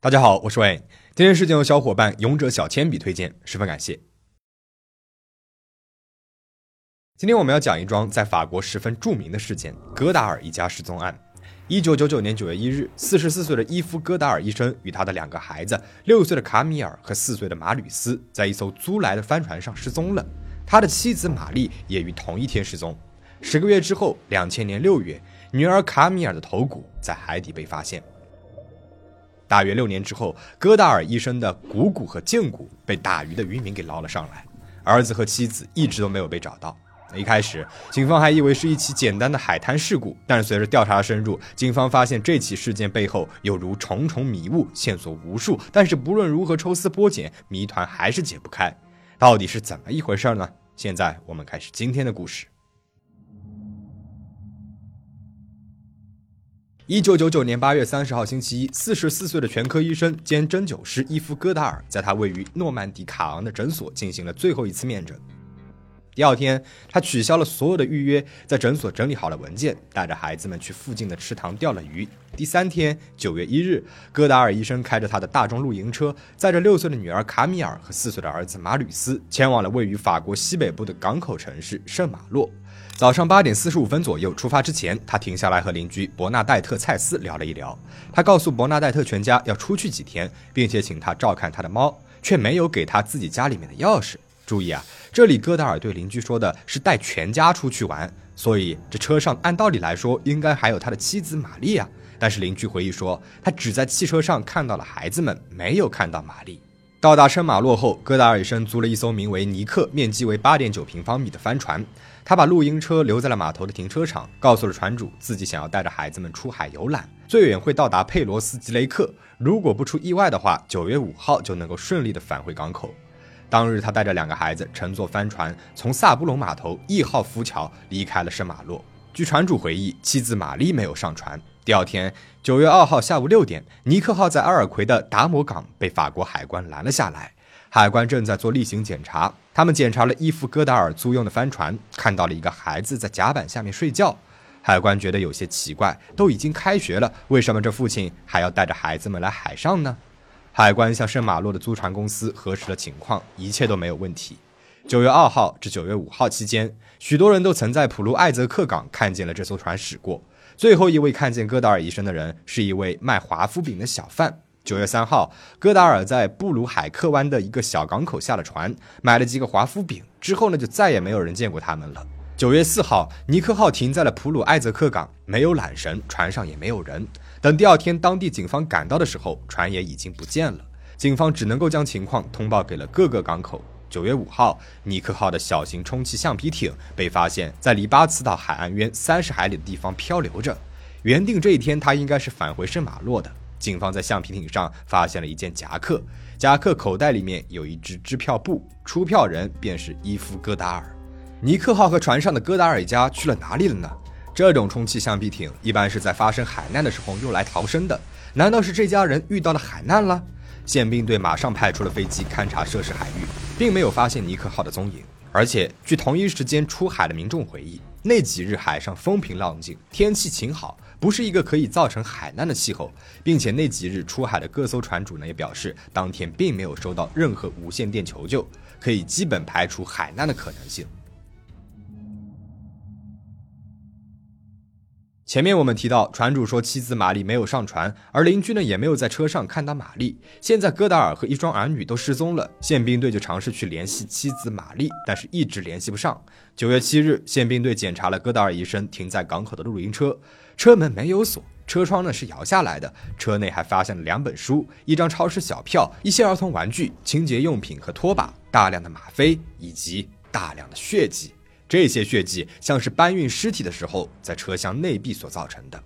大家好，我是 Wayne。今天事件由小伙伴勇者小铅笔推荐，十分感谢。今天我们要讲一桩在法国十分著名的事件——戈达尔一家失踪案。一九九九年九月一日，四十四岁的伊夫·戈达尔医生与他的两个孩子，六岁的卡米尔和四岁的马吕斯，在一艘租来的帆船上失踪了。他的妻子玛丽也于同一天失踪。十个月之后，两千年六月，女儿卡米尔的头骨在海底被发现。大约六年之后，戈达尔医生的股骨和胫骨被打鱼的渔民给捞了上来，儿子和妻子一直都没有被找到。一开始，警方还以为是一起简单的海滩事故，但是随着调查深入，警方发现这起事件背后有如重重迷雾，线索无数。但是不论如何抽丝剥茧，谜团还是解不开。到底是怎么一回事呢？现在我们开始今天的故事。一九九九年八月三十号星期一，四十四岁的全科医生兼针灸师伊夫·戈达尔在他位于诺曼底卡昂的诊所进行了最后一次面诊。第二天，他取消了所有的预约，在诊所整理好了文件，带着孩子们去附近的池塘钓了鱼。第三天，九月一日，戈达尔医生开着他的大众露营车，载着六岁的女儿卡米尔和四岁的儿子马吕斯，前往了位于法国西北部的港口城市圣马洛。早上八点四十五分左右出发之前，他停下来和邻居伯纳戴特·蔡斯聊了一聊。他告诉伯纳戴特全家要出去几天，并且请他照看他的猫，却没有给他自己家里面的钥匙。注意啊，这里戈达尔对邻居说的是带全家出去玩，所以这车上按道理来说应该还有他的妻子玛丽啊。但是邻居回忆说，他只在汽车上看到了孩子们，没有看到玛丽。到达圣马洛后，戈达尔医生租了一艘名为尼克、面积为八点九平方米的帆船。他把露营车留在了码头的停车场，告诉了船主自己想要带着孩子们出海游览，最远会到达佩罗斯吉雷克。如果不出意外的话，九月五号就能够顺利的返回港口。当日，他带着两个孩子乘坐帆船，从萨布隆码头一号浮桥离开了圣马洛。据船主回忆，妻子玛丽没有上船。第二天，九月二号下午六点，尼克号在阿尔奎的达摩港被法国海关拦了下来。海关正在做例行检查，他们检查了伊夫·戈达尔租用的帆船，看到了一个孩子在甲板下面睡觉。海关觉得有些奇怪，都已经开学了，为什么这父亲还要带着孩子们来海上呢？海关向圣马洛的租船公司核实了情况，一切都没有问题。九月二号至九月五号期间，许多人都曾在普鲁艾泽克港看见了这艘船驶过。最后一位看见戈达尔医生的人是一位卖华夫饼的小贩。九月三号，戈达尔在布鲁海克湾的一个小港口下了船，买了几个华夫饼。之后呢，就再也没有人见过他们了。九月四号，尼克号停在了普鲁艾泽克港，没有缆绳，船上也没有人。等第二天当地警方赶到的时候，船也已经不见了。警方只能够将情况通报给了各个港口。九月五号，尼克号的小型充气橡皮艇被发现，在离巴茨岛海岸约三十海里的地方漂流着。原定这一天，他应该是返回圣马洛的。警方在橡皮艇上发现了一件夹克，夹克口袋里面有一只支票簿，出票人便是伊夫·戈达尔。尼克号和船上的戈达尔一家去了哪里了呢？这种充气橡皮艇一般是在发生海难的时候用来逃生的。难道是这家人遇到了海难了？宪兵队马上派出了飞机勘察涉事海域，并没有发现尼克号的踪影。而且，据同一时间出海的民众回忆，那几日海上风平浪静，天气晴好，不是一个可以造成海难的气候。并且那几日出海的各艘船主呢，也表示当天并没有收到任何无线电求救，可以基本排除海难的可能性。前面我们提到，船主说妻子玛丽没有上船，而邻居呢也没有在车上看到玛丽。现在戈达尔和一双儿女都失踪了，宪兵队就尝试去联系妻子玛丽，但是一直联系不上。九月七日，宪兵队检查了戈达尔医生停在港口的露营车，车门没有锁，车窗呢是摇下来的，车内还发现了两本书、一张超市小票、一些儿童玩具、清洁用品和拖把、大量的吗啡以及大量的血迹。这些血迹像是搬运尸体的时候在车厢内壁所造成的。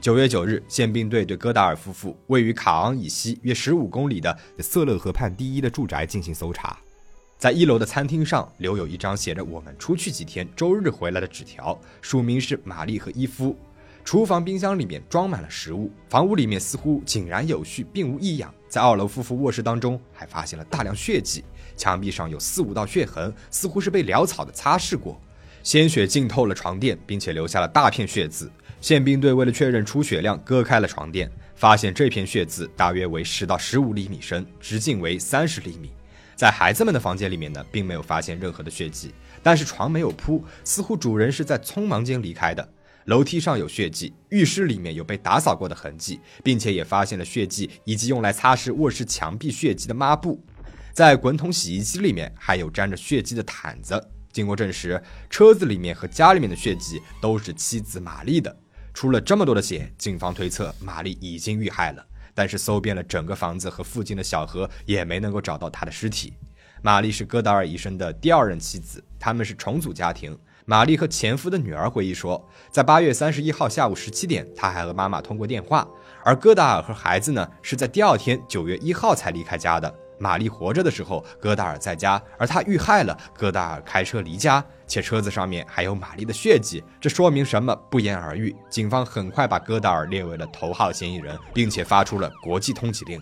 九月九日，宪兵队对戈达尔夫妇位于卡昂以西约十五公里的瑟勒河畔第一的住宅进行搜查，在一楼的餐厅上留有一张写着“我们出去几天，周日回来”的纸条，署名是玛丽和伊夫。厨房冰箱里面装满了食物，房屋里面似乎井然有序，并无异样。在二楼夫妇卧室当中，还发现了大量血迹，墙壁上有四五道血痕，似乎是被潦草的擦拭过。鲜血浸透了床垫，并且留下了大片血渍。宪兵队为了确认出血量，割开了床垫，发现这片血渍大约为十到十五厘米深，直径为三十厘米。在孩子们的房间里面呢，并没有发现任何的血迹，但是床没有铺，似乎主人是在匆忙间离开的。楼梯上有血迹，浴室里面有被打扫过的痕迹，并且也发现了血迹以及用来擦拭卧室墙壁血迹的抹布。在滚筒洗衣机里面还有沾着血迹的毯子。经过证实，车子里面和家里面的血迹都是妻子玛丽的。出了这么多的血，警方推测玛丽已经遇害了。但是搜遍了整个房子和附近的小河，也没能够找到她的尸体。玛丽是戈达尔医生的第二任妻子，他们是重组家庭。玛丽和前夫的女儿回忆说，在八月三十一号下午十七点，她还和妈妈通过电话。而戈达尔和孩子呢，是在第二天九月一号才离开家的。玛丽活着的时候，戈达尔在家；而他遇害了，戈达尔开车离家，且车子上面还有玛丽的血迹。这说明什么？不言而喻。警方很快把戈达尔列为了头号嫌疑人，并且发出了国际通缉令。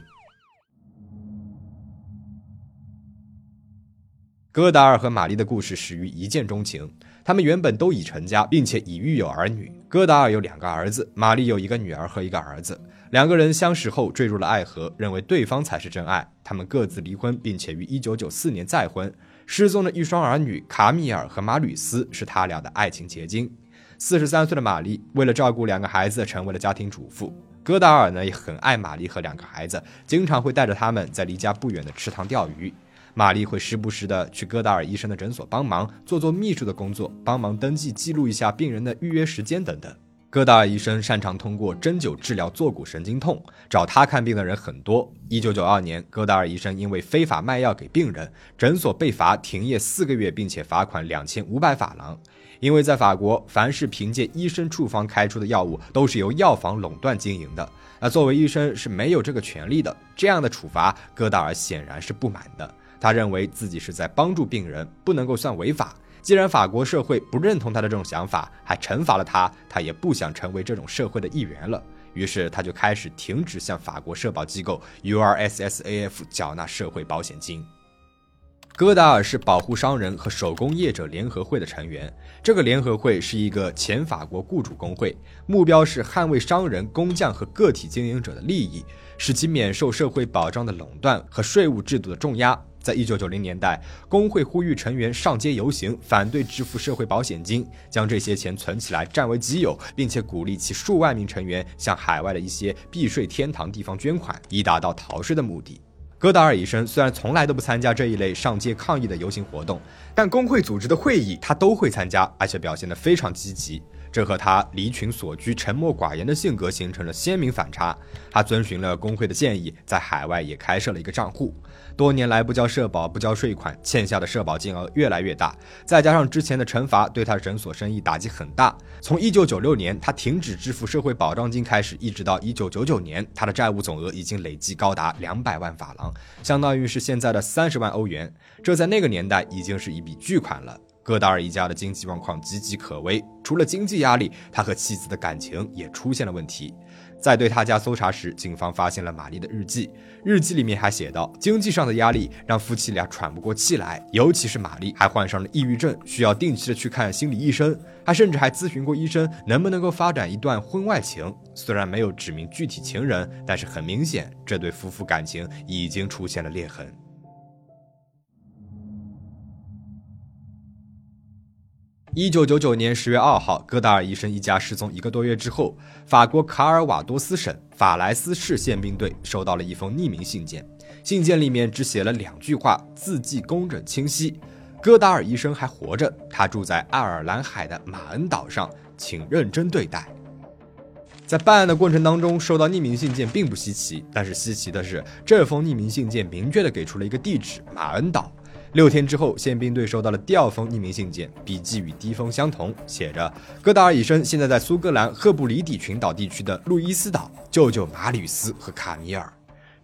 戈达尔和玛丽的故事始于一见钟情，他们原本都已成家，并且已育有儿女。戈达尔有两个儿子，玛丽有一个女儿和一个儿子。两个人相识后坠入了爱河，认为对方才是真爱。他们各自离婚，并且于1994年再婚。失踪的一双儿女卡米尔和马吕斯是他俩的爱情结晶。四十三岁的玛丽为了照顾两个孩子，成为了家庭主妇。戈达尔呢也很爱玛丽和两个孩子，经常会带着他们在离家不远的池塘钓鱼。玛丽会时不时的去戈达尔医生的诊所帮忙，做做秘书的工作，帮忙登记记录一下病人的预约时间等等。戈达尔医生擅长通过针灸治疗坐骨神经痛，找他看病的人很多。一九九二年，戈达尔医生因为非法卖药给病人，诊所被罚停业四个月，并且罚款两千五百法郎。因为在法国，凡是凭借医生处方开出的药物，都是由药房垄断经营的。那作为医生是没有这个权利的。这样的处罚，戈达尔显然是不满的。他认为自己是在帮助病人，不能够算违法。既然法国社会不认同他的这种想法，还惩罚了他，他也不想成为这种社会的一员了。于是他就开始停止向法国社保机构 URSSAF 缴纳社会保险金。戈达尔是保护商人和手工业者联合会的成员。这个联合会是一个前法国雇主工会，目标是捍卫商人、工匠和个体经营者的利益，使其免受社会保障的垄断和税务制度的重压。在一九九零年代，工会呼吁成员上街游行，反对支付社会保险金，将这些钱存起来占为己有，并且鼓励其数万名成员向海外的一些避税天堂地方捐款，以达到逃税的目的。戈达尔医生虽然从来都不参加这一类上街抗议的游行活动，但工会组织的会议他都会参加，而且表现得非常积极。这和他离群索居、沉默寡言的性格形成了鲜明反差。他遵循了工会的建议，在海外也开设了一个账户。多年来不交社保、不交税款，欠下的社保金额越来越大。再加上之前的惩罚，对他诊所生意打击很大。从1996年他停止支付社会保障金开始，一直到1999年，他的债务总额已经累计高达两百万法郎，相当于是现在的三十万欧元。这在那个年代已经是一笔巨款了。戈达尔一家的经济状况岌岌可危，除了经济压力，他和妻子的感情也出现了问题。在对他家搜查时，警方发现了玛丽的日记，日记里面还写道：经济上的压力让夫妻俩喘不过气来，尤其是玛丽还患上了抑郁症，需要定期的去看心理医生。他甚至还咨询过医生，能不能够发展一段婚外情。虽然没有指明具体情人，但是很明显，这对夫妇感情已经出现了裂痕。一九九九年十月二号，戈达尔医生一家失踪一个多月之后，法国卡尔瓦多斯省法莱斯市宪兵队收到了一封匿名信件。信件里面只写了两句话，字迹工整清晰：“戈达尔医生还活着，他住在爱尔兰海的马恩岛上，请认真对待。”在办案的过程当中，收到匿名信件并不稀奇，但是稀奇的是，这封匿名信件明确的给出了一个地址——马恩岛。六天之后，宪兵队收到了第二封匿名信件，笔迹与第一封相同，写着：“戈达尔医生现在在苏格兰赫布里底群岛地区的路易斯岛，救救马吕斯和卡米尔。”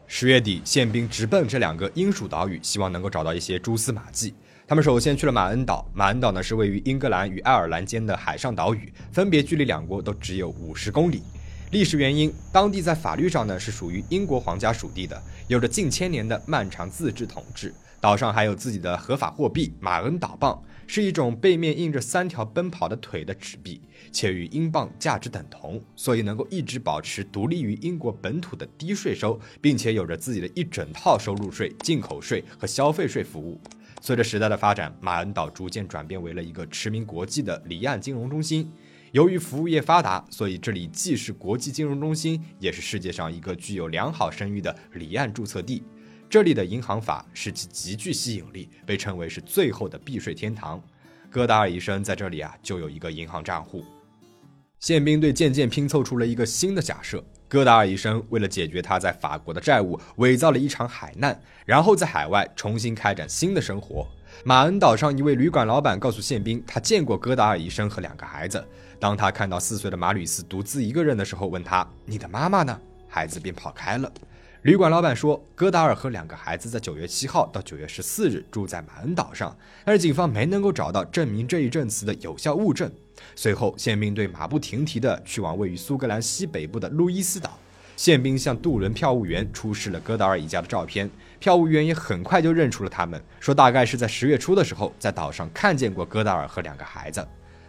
十月底，宪兵直奔这两个英属岛屿，希望能够找到一些蛛丝马迹。他们首先去了马恩岛，马恩岛呢是位于英格兰与爱尔兰间的海上岛屿，分别距离两国都只有五十公里。历史原因，当地在法律上呢是属于英国皇家属地的，有着近千年的漫长自治统治。岛上还有自己的合法货币马恩岛镑，是一种背面印着三条奔跑的腿的纸币，且与英镑价值等同，所以能够一直保持独立于英国本土的低税收，并且有着自己的一整套收入税、进口税和消费税服务。随着时代的发展，马恩岛逐渐转变为了一个驰名国际的离岸金融中心。由于服务业发达，所以这里既是国际金融中心，也是世界上一个具有良好声誉的离岸注册地。这里的银行法使其极具吸引力，被称为是最后的避税天堂。戈达尔医生在这里啊就有一个银行账户。宪兵队渐渐拼凑出了一个新的假设：戈达尔医生为了解决他在法国的债务，伪造了一场海难，然后在海外重新开展新的生活。马恩岛上一位旅馆老板告诉宪兵，他见过戈达尔医生和两个孩子。当他看到四岁的马吕斯独自一个人的时候，问他：“你的妈妈呢？”孩子便跑开了。旅馆老板说，戈达尔和两个孩子在九月七号到九月十四日住在马恩岛上，但是警方没能够找到证明这一证词的有效物证。随后，宪兵队马不停蹄地去往位于苏格兰西北部的路易斯岛。宪兵向渡轮票务员出示了戈达尔一家的照片，票务员也很快就认出了他们，说大概是在十月初的时候在岛上看见过戈达尔和两个孩子。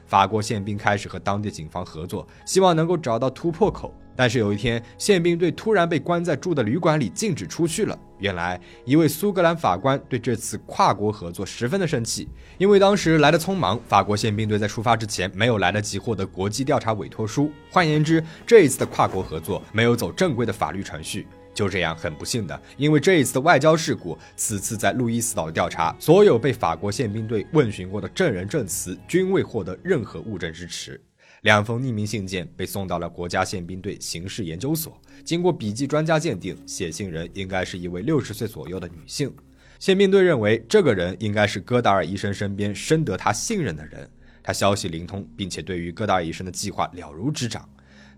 法国宪兵开始和当地警方合作，希望能够找到突破口。但是有一天，宪兵队突然被关在住的旅馆里，禁止出去了。原来，一位苏格兰法官对这次跨国合作十分的生气，因为当时来的匆忙，法国宪兵队在出发之前没有来得及获得国际调查委托书。换言之，这一次的跨国合作没有走正规的法律程序。就这样，很不幸的，因为这一次的外交事故，此次在路易斯岛的调查，所有被法国宪兵队问询过的证人证词均未获得任何物证支持。两封匿名信件被送到了国家宪兵队刑事研究所，经过笔迹专家鉴定，写信人应该是一位六十岁左右的女性。宪兵队认为，这个人应该是戈达尔医生身边深得他信任的人，他消息灵通，并且对于戈达尔医生的计划了如指掌。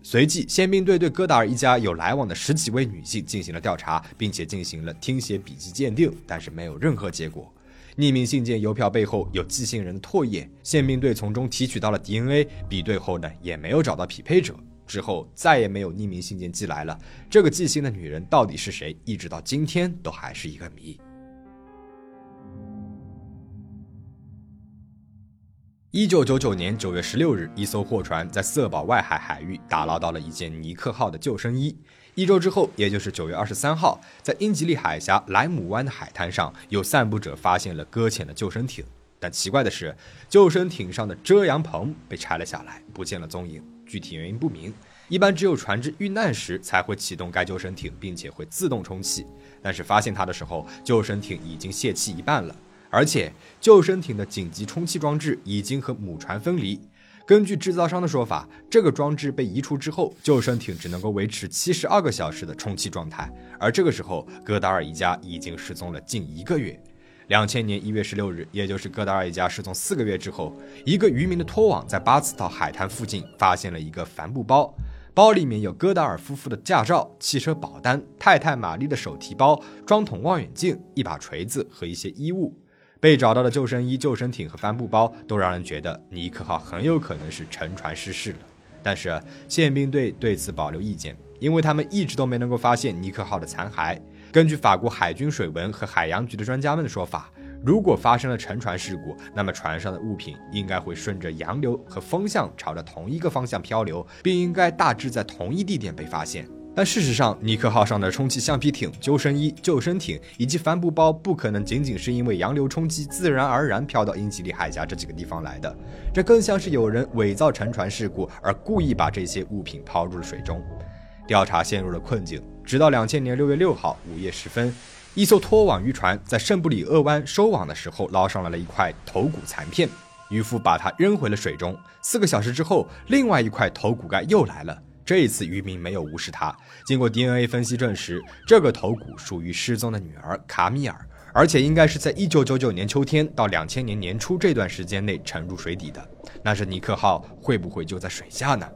随即，宪兵队对戈达尔一家有来往的十几位女性进行了调查，并且进行了听写笔记鉴定，但是没有任何结果。匿名信件邮票背后有寄信人的唾液，宪兵队从中提取到了 DNA，比对后呢也没有找到匹配者。之后再也没有匿名信件寄来了。这个寄信的女人到底是谁？一直到今天都还是一个谜。一九九九年九月十六日，一艘货船在色保外海海域打捞到了一件尼克号的救生衣。一周之后，也就是九月二十三号，在英吉利海峡莱姆湾的海滩上，有散步者发现了搁浅的救生艇。但奇怪的是，救生艇上的遮阳棚被拆了下来，不见了踪影，具体原因不明。一般只有船只遇难时才会启动该救生艇，并且会自动充气。但是发现它的时候，救生艇已经泄气一半了。而且，救生艇的紧急充气装置已经和母船分离。根据制造商的说法，这个装置被移除之后，救生艇只能够维持七十二个小时的充气状态。而这个时候，戈达尔一家已经失踪了近一个月。两千年一月十六日，也就是戈达尔一家失踪四个月之后，一个渔民的拖网在巴茨岛海滩附近发现了一个帆布包，包里面有戈达尔夫妇的驾照、汽车保单、太太玛丽的手提包、装筒望远镜、一把锤子和一些衣物。被找到的救生衣、救生艇和帆布包都让人觉得尼克号很有可能是沉船失事了。但是宪兵队对此保留意见，因为他们一直都没能够发现尼克号的残骸。根据法国海军水文和海洋局的专家们的说法，如果发生了沉船事故，那么船上的物品应该会顺着洋流和风向朝着同一个方向漂流，并应该大致在同一地点被发现。但事实上，尼克号上的充气橡皮艇、救生衣、救生艇以及帆布包不可能仅仅是因为洋流冲击自然而然飘到英吉利海峡这几个地方来的，这更像是有人伪造沉船事故而故意把这些物品抛入了水中。调查陷入了困境，直到两千年六月六号午夜时分，一艘拖网渔船在圣布里厄湾收网的时候捞上来了一块头骨残片，渔夫把它扔回了水中。四个小时之后，另外一块头骨盖又来了。这一次渔民没有无视他。经过 DNA 分析证实，这个头骨属于失踪的女儿卡米尔，而且应该是在1999年秋天到2000年年初这段时间内沉入水底的。那这尼克号会不会就在水下呢？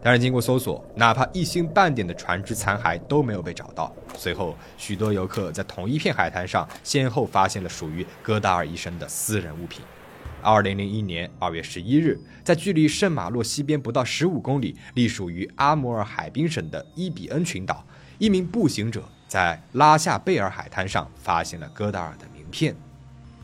但是经过搜索，哪怕一星半点的船只残骸都没有被找到。随后，许多游客在同一片海滩上先后发现了属于戈达尔医生的私人物品。二零零一年二月十一日，在距离圣马洛西边不到十五公里、隶属于阿摩尔海滨省的伊比恩群岛，一名步行者在拉夏贝尔海滩上发现了戈达尔的名片。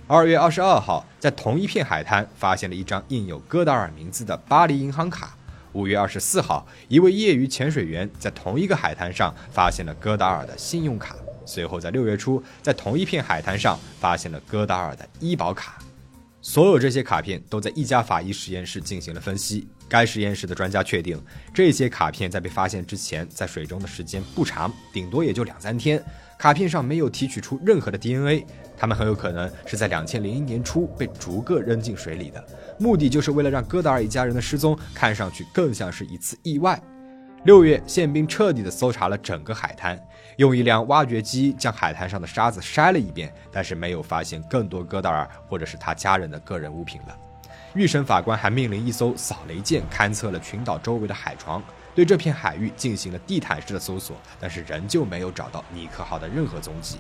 二月二十二号，在同一片海滩发现了一张印有戈达尔名字的巴黎银行卡。五月二十四号，一位业余潜水员在同一个海滩上发现了戈达尔的信用卡。随后，在六月初，在同一片海滩上发现了戈达尔的医保卡。所有这些卡片都在一家法医实验室进行了分析。该实验室的专家确定，这些卡片在被发现之前，在水中的时间不长，顶多也就两三天。卡片上没有提取出任何的 DNA，它们很有可能是在两千零一年初被逐个扔进水里的，目的就是为了让戈达尔一家人的失踪看上去更像是一次意外。六月，宪兵彻底的搜查了整个海滩，用一辆挖掘机将海滩上的沙子筛了一遍，但是没有发现更多戈达尔或者是他家人的个人物品了。预审法官还命令一艘扫雷舰勘测了群岛周围的海床，对这片海域进行了地毯式的搜索，但是仍旧没有找到尼克号的任何踪迹。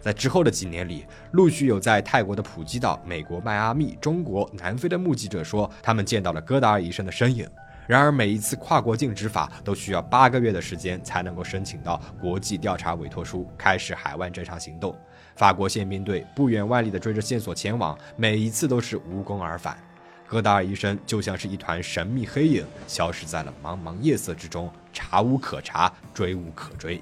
在之后的几年里，陆续有在泰国的普吉岛、美国迈阿密、中国、南非的目击者说，他们见到了戈达尔医生的身影。然而，每一次跨国境执法都需要八个月的时间才能够申请到国际调查委托书，开始海外侦查行动。法国宪兵队不远万里地追着线索前往，每一次都是无功而返。戈达尔医生就像是一团神秘黑影，消失在了茫茫夜色之中，查无可查，追无可追。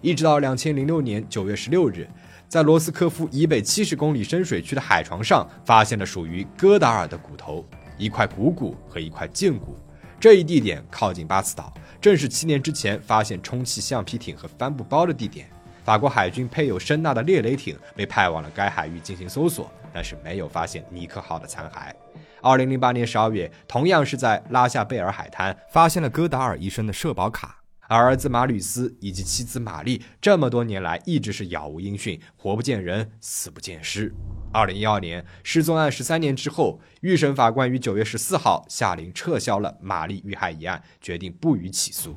一直到两千零六年九月十六日，在罗斯科夫以北七十公里深水区的海床上，发现了属于戈达尔的骨头，一块股骨和一块胫骨。这一地点靠近巴斯岛，正是七年之前发现充气橡皮艇和帆布包的地点。法国海军配有声纳的猎雷艇被派往了该海域进行搜索，但是没有发现尼克号的残骸。二零零八年十二月，同样是在拉夏贝尔海滩发现了戈达尔医生的社保卡，而儿子马吕斯以及妻子玛丽这么多年来一直是杳无音讯，活不见人，死不见尸。二零一二年失踪案十三年之后，预审法官于九月十四号下令撤销了玛丽遇害一案，决定不予起诉。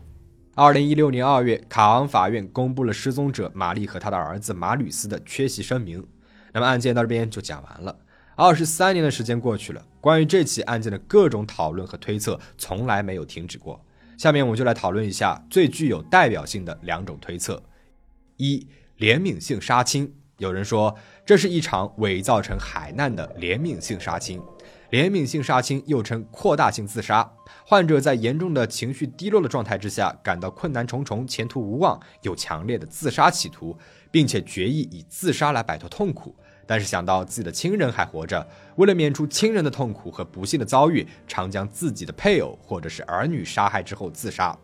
二零一六年二月，卡昂法院公布了失踪者玛丽和他的儿子马吕斯的缺席声明。那么案件到这边就讲完了。二十三年的时间过去了，关于这起案件的各种讨论和推测从来没有停止过。下面我们就来讨论一下最具有代表性的两种推测：一、怜悯性杀青。有人说，这是一场伪造成海难的怜悯性杀青。怜悯性杀青又称扩大性自杀，患者在严重的情绪低落的状态之下，感到困难重重、前途无望，有强烈的自杀企图，并且决意以自杀来摆脱痛苦。但是想到自己的亲人还活着，为了免除亲人的痛苦和不幸的遭遇，常将自己的配偶或者是儿女杀害之后自杀。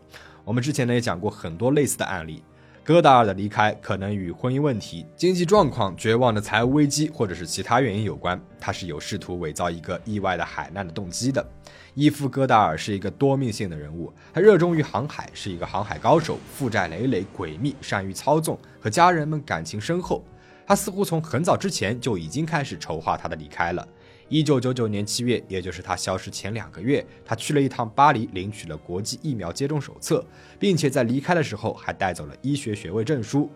我们之前呢也讲过很多类似的案例。戈达尔的离开可能与婚姻问题、经济状况、绝望的财务危机，或者是其他原因有关。他是有试图伪造一个意外的海难的动机的。伊夫·戈达尔是一个多面性的人物，他热衷于航海，是一个航海高手，负债累累，诡秘，善于操纵，和家人们感情深厚。他似乎从很早之前就已经开始筹划他的离开了。一九九九年七月，也就是他消失前两个月，他去了一趟巴黎，领取了国际疫苗接种手册，并且在离开的时候还带走了医学学位证书。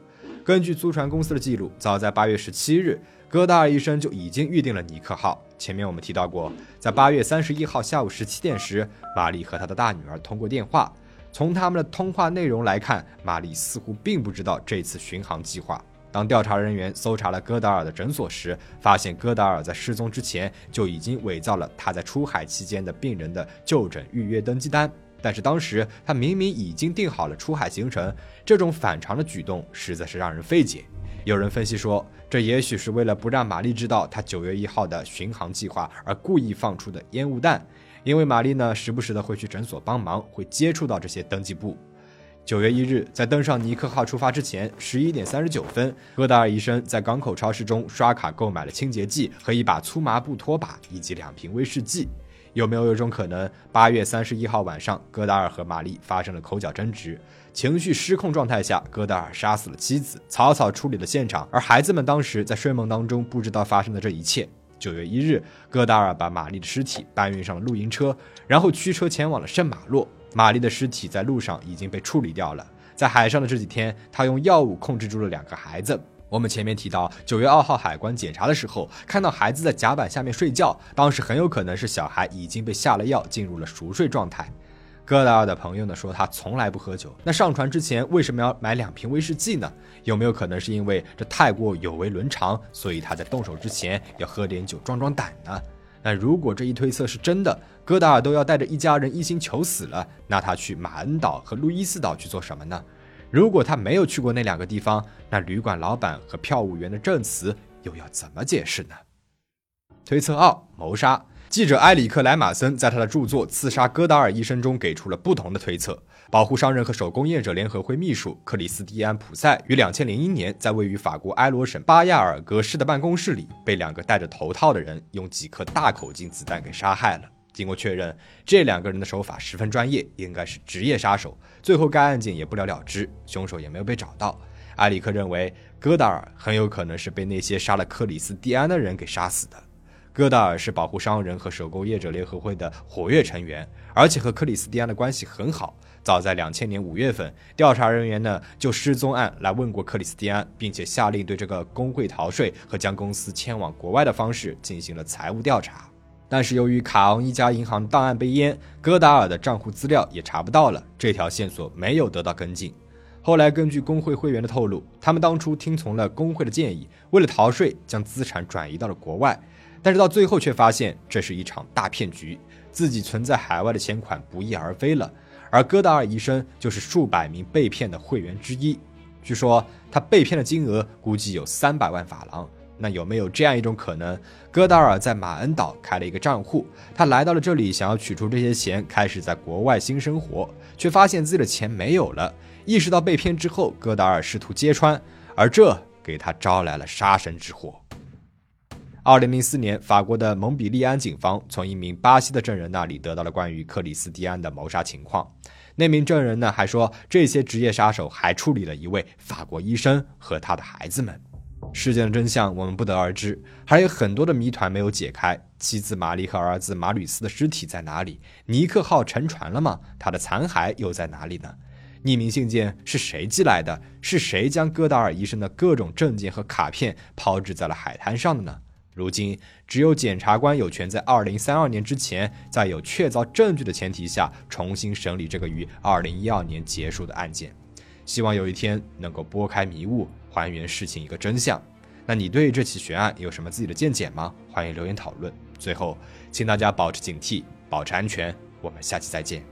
根据租船公司的记录，早在八月十七日，戈达尔医生就已经预定了尼克号。前面我们提到过，在八月三十一号下午十七点时，玛丽和他的大女儿通过电话。从他们的通话内容来看，玛丽似乎并不知道这次巡航计划。当调查人员搜查了戈达尔的诊所时，发现戈达尔在失踪之前就已经伪造了他在出海期间的病人的就诊预约登记单。但是当时他明明已经定好了出海行程，这种反常的举动实在是让人费解。有人分析说，这也许是为了不让玛丽知道他九月一号的巡航计划而故意放出的烟雾弹，因为玛丽呢时不时的会去诊所帮忙，会接触到这些登记簿。九月一日，在登上尼克号出发之前，十一点三十九分，戈达尔医生在港口超市中刷卡购买了清洁剂和一把粗麻布拖把以及两瓶威士忌。有没有一种可能，八月三十一号晚上，戈达尔和玛丽发生了口角争执，情绪失控状态下，戈达尔杀死了妻子，草草处理了现场，而孩子们当时在睡梦当中不知道发生的这一切。九月一日，戈达尔把玛丽的尸体搬运上了露营车，然后驱车前往了圣马洛。玛丽的尸体在路上已经被处理掉了。在海上的这几天，他用药物控制住了两个孩子。我们前面提到，九月二号海关检查的时候，看到孩子在甲板下面睡觉，当时很有可能是小孩已经被下了药，进入了熟睡状态。戈达尔的朋友呢说他从来不喝酒，那上船之前为什么要买两瓶威士忌呢？有没有可能是因为这太过有违伦常，所以他在动手之前要喝点酒壮壮胆呢？但如果这一推测是真的，戈达尔都要带着一家人一心求死了，那他去马恩岛和路易斯岛去做什么呢？如果他没有去过那两个地方，那旅馆老板和票务员的证词又要怎么解释呢？推测二：谋杀。记者埃里克莱马森在他的著作《刺杀戈达尔一生》中给出了不同的推测。保护商人和手工业者联合会秘书克里斯蒂安·普塞于2001年在位于法国埃罗省巴亚尔格市的办公室里，被两个戴着头套的人用几颗大口径子弹给杀害了。经过确认，这两个人的手法十分专业，应该是职业杀手。最后，该案件也不了了之，凶手也没有被找到。埃里克认为，戈达尔很有可能是被那些杀了克里斯蒂安的人给杀死的。戈达尔是保护商人和手工业者联合会的活跃成员，而且和克里斯蒂安的关系很好。早在两千年五月份，调查人员呢就失踪案来问过克里斯蒂安，并且下令对这个工会逃税和将公司迁往国外的方式进行了财务调查。但是由于卡昂一家银行档案被淹，戈达尔的账户资料也查不到了，这条线索没有得到跟进。后来根据工会会员的透露，他们当初听从了工会的建议，为了逃税，将资产转移到了国外。但是到最后却发现这是一场大骗局，自己存在海外的钱款不翼而飞了。而戈达尔医生就是数百名被骗的会员之一，据说他被骗的金额估计有三百万法郎。那有没有这样一种可能，戈达尔在马恩岛开了一个账户，他来到了这里，想要取出这些钱，开始在国外新生活，却发现自己的钱没有了。意识到被骗之后，戈达尔试图揭穿，而这给他招来了杀身之祸。二零零四年，法国的蒙彼利安警方从一名巴西的证人那里得到了关于克里斯蒂安的谋杀情况。那名证人呢，还说这些职业杀手还处理了一位法国医生和他的孩子们。事件的真相我们不得而知，还有很多的谜团没有解开。妻子玛丽和儿子马吕斯的尸体在哪里？尼克号沉船了吗？他的残骸又在哪里呢？匿名信件是谁寄来的？是谁将戈达尔医生的各种证件和卡片抛掷在了海滩上的呢？如今，只有检察官有权在二零三二年之前，在有确凿证据的前提下，重新审理这个于二零一二年结束的案件。希望有一天能够拨开迷雾，还原事情一个真相。那你对这起悬案有什么自己的见解吗？欢迎留言讨论。最后，请大家保持警惕，保持安全。我们下期再见。